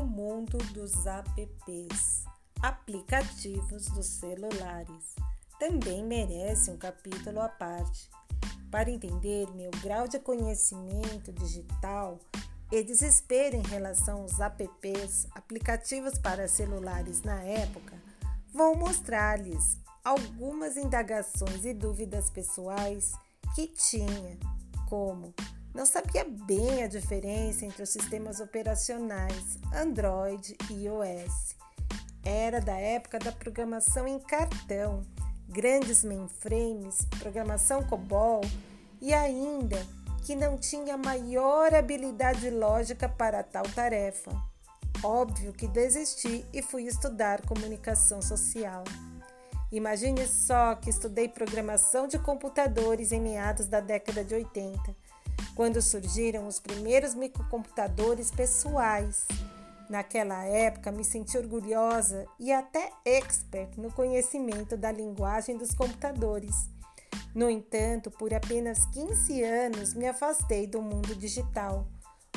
mundo dos apps, aplicativos dos celulares, também merece um capítulo à parte. Para entender meu grau de conhecimento digital e desespero em relação aos apps, aplicativos para celulares na época, vou mostrar-lhes algumas indagações e dúvidas pessoais que tinha, como não sabia bem a diferença entre os sistemas operacionais Android e iOS. Era da época da programação em cartão, grandes mainframes, programação COBOL e ainda que não tinha maior habilidade lógica para tal tarefa. Óbvio que desisti e fui estudar comunicação social. Imagine só que estudei programação de computadores em meados da década de 80 quando surgiram os primeiros microcomputadores pessoais. Naquela época, me senti orgulhosa e até expert no conhecimento da linguagem dos computadores. No entanto, por apenas 15 anos me afastei do mundo digital,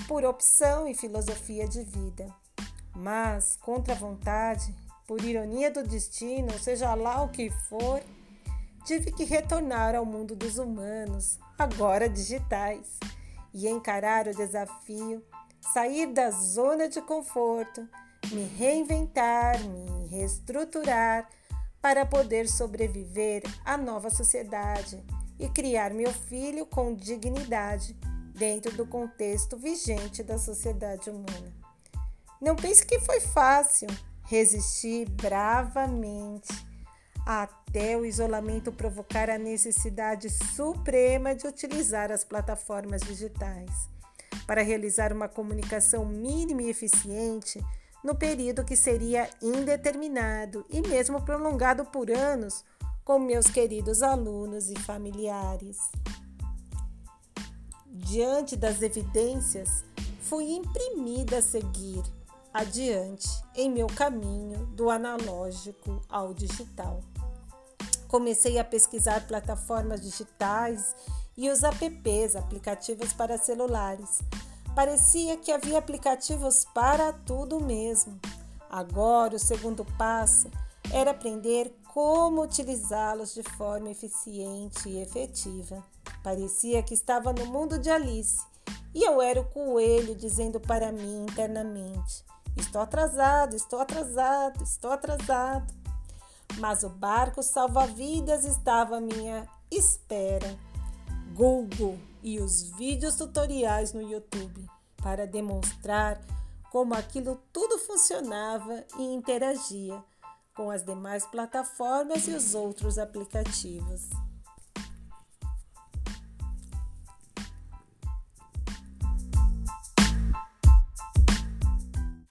por opção e filosofia de vida. Mas, contra a vontade, por ironia do destino, seja lá o que for, tive que retornar ao mundo dos humanos, agora digitais, e encarar o desafio, sair da zona de conforto, me reinventar, me reestruturar para poder sobreviver à nova sociedade e criar meu filho com dignidade dentro do contexto vigente da sociedade humana. Não pense que foi fácil, resisti bravamente até o isolamento provocar a necessidade suprema de utilizar as plataformas digitais para realizar uma comunicação mínima e eficiente no período que seria indeterminado e mesmo prolongado por anos com meus queridos alunos e familiares. Diante das evidências, fui imprimida a seguir adiante em meu caminho do analógico ao digital. Comecei a pesquisar plataformas digitais e os apps, aplicativos para celulares. Parecia que havia aplicativos para tudo mesmo. Agora, o segundo passo era aprender como utilizá-los de forma eficiente e efetiva. Parecia que estava no mundo de Alice e eu era o coelho dizendo para mim internamente: Estou atrasado, estou atrasado, estou atrasado mas o barco salva-vidas estava à minha espera. Google e os vídeos tutoriais no YouTube para demonstrar como aquilo tudo funcionava e interagia com as demais plataformas e os outros aplicativos.